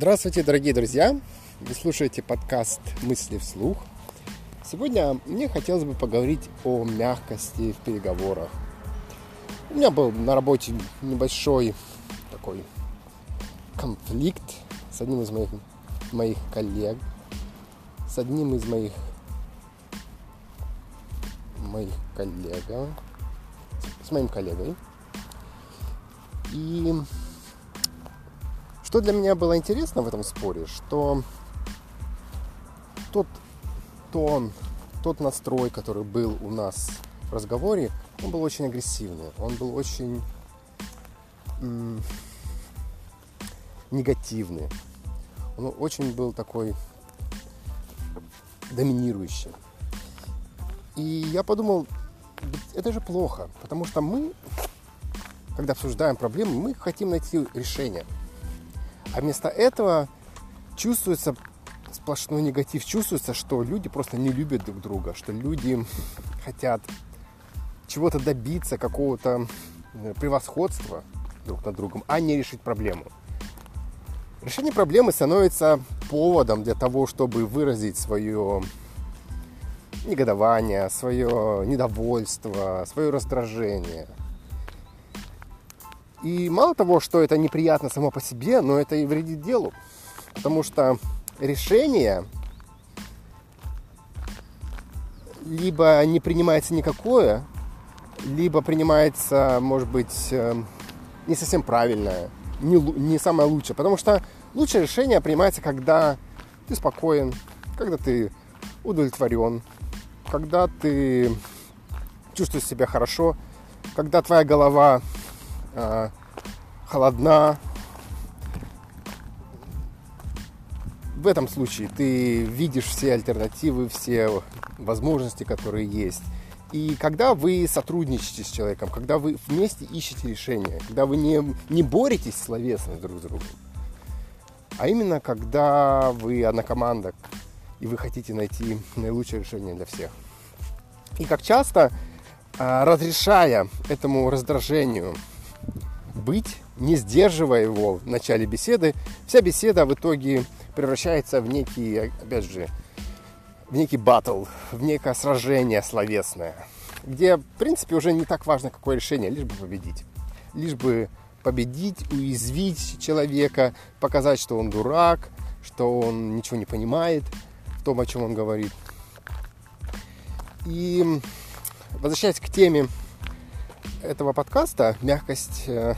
Здравствуйте, дорогие друзья! Вы слушаете подкаст «Мысли вслух». Сегодня мне хотелось бы поговорить о мягкости в переговорах. У меня был на работе небольшой такой конфликт с одним из моих, моих коллег, с одним из моих моих коллег, с моим коллегой. И что для меня было интересно в этом споре, что тот тон, тот настрой, который был у нас в разговоре, он был очень агрессивный, он был очень негативный, он очень был такой доминирующий. И я подумал, это же плохо, потому что мы, когда обсуждаем проблемы, мы хотим найти решение – а вместо этого чувствуется сплошной негатив. Чувствуется, что люди просто не любят друг друга, что люди хотят чего-то добиться, какого-то э, превосходства друг над другом, а не решить проблему. Решение проблемы становится поводом для того, чтобы выразить свое негодование, свое недовольство, свое раздражение – и мало того, что это неприятно само по себе, но это и вредит делу. Потому что решение либо не принимается никакое, либо принимается, может быть, э, не совсем правильное, не, не самое лучшее. Потому что лучшее решение принимается, когда ты спокоен, когда ты удовлетворен, когда ты чувствуешь себя хорошо, когда твоя голова э, холодна. В этом случае ты видишь все альтернативы, все возможности, которые есть. И когда вы сотрудничаете с человеком, когда вы вместе ищете решение, когда вы не, не боретесь словесно друг с другом, а именно когда вы одна команда, и вы хотите найти наилучшее решение для всех. И как часто, а, разрешая этому раздражению быть, не сдерживая его в начале беседы, вся беседа в итоге превращается в некий, опять же, в некий батл, в некое сражение словесное, где, в принципе, уже не так важно, какое решение, лишь бы победить. Лишь бы победить, уязвить человека, показать, что он дурак, что он ничего не понимает в том, о чем он говорит. И возвращаясь к теме этого подкаста, мягкость, э,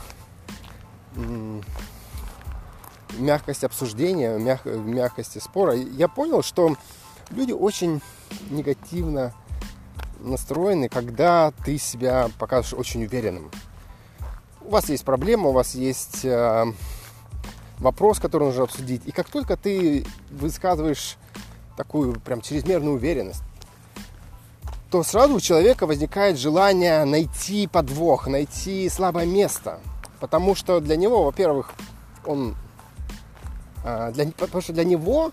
мягкость обсуждения, мяг, мягкости спора, я понял, что люди очень негативно настроены, когда ты себя покажешь очень уверенным. У вас есть проблема, у вас есть э, вопрос, который нужно обсудить. И как только ты высказываешь такую прям чрезмерную уверенность, то сразу у человека возникает желание найти подвох, найти слабое место. Потому что для него, во-первых, он... А, для, потому что для него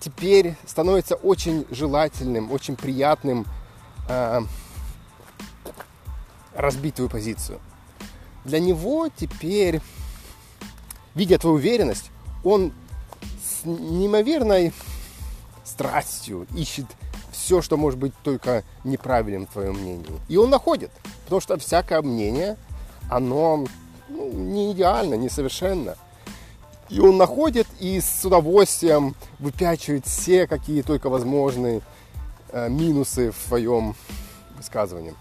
теперь становится очень желательным, очень приятным э, разбить твою позицию. Для него теперь, видя твою уверенность, он с неимоверной страстью ищет все, что может быть только неправильным в твоем мнении. И он находит. Потому что всякое мнение, оно ну, не идеально, не совершенно. И он находит и с удовольствием выпячивает все, какие только возможные э, минусы в своем высказывании.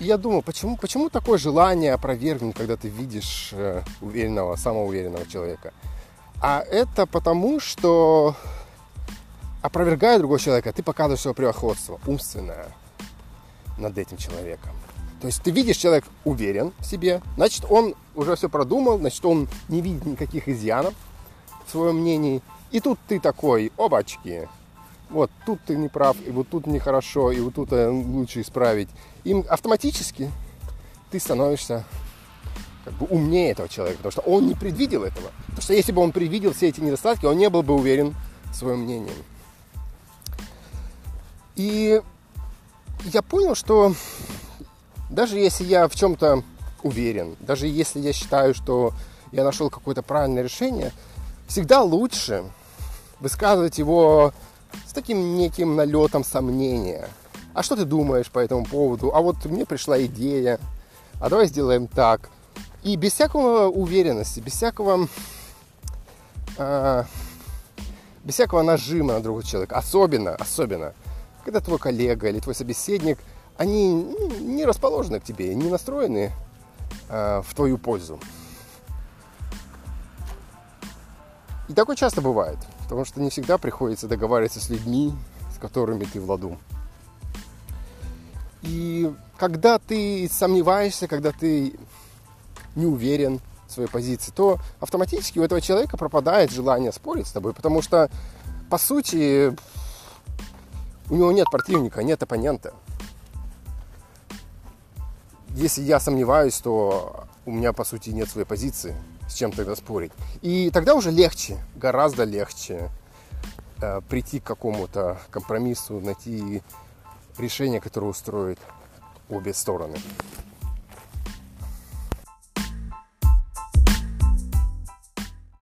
И я думал, почему, почему такое желание опровергнуть, когда ты видишь э, уверенного, самоуверенного человека? А это потому, что опровергая другого человека, ты показываешь свое превосходство умственное над этим человеком. То есть ты видишь, человек уверен в себе, значит, он уже все продумал, значит, он не видит никаких изъянов в своем мнении. И тут ты такой, обачки, вот тут ты не прав, и вот тут нехорошо, и вот тут э, лучше исправить. Им автоматически ты становишься как бы умнее этого человека, потому что он не предвидел этого. Потому что если бы он предвидел все эти недостатки, он не был бы уверен в своем мнении. И я понял, что даже если я в чем-то уверен, даже если я считаю, что я нашел какое-то правильное решение, всегда лучше высказывать его с таким неким налетом сомнения. А что ты думаешь по этому поводу? А вот мне пришла идея. А давай сделаем так. И без всякого уверенности, без всякого, э, без всякого нажима на другого человека. Особенно, особенно, когда твой коллега или твой собеседник, они не расположены к тебе, не настроены э, в твою пользу. И такое часто бывает, потому что не всегда приходится договариваться с людьми, с которыми ты в ладу. И когда ты сомневаешься, когда ты не уверен в своей позиции, то автоматически у этого человека пропадает желание спорить с тобой, потому что, по сути, у него нет противника, нет оппонента. Если я сомневаюсь, то у меня, по сути, нет своей позиции, с чем тогда спорить. И тогда уже легче, гораздо легче э, прийти к какому-то компромиссу, найти решение, которое устроит обе стороны.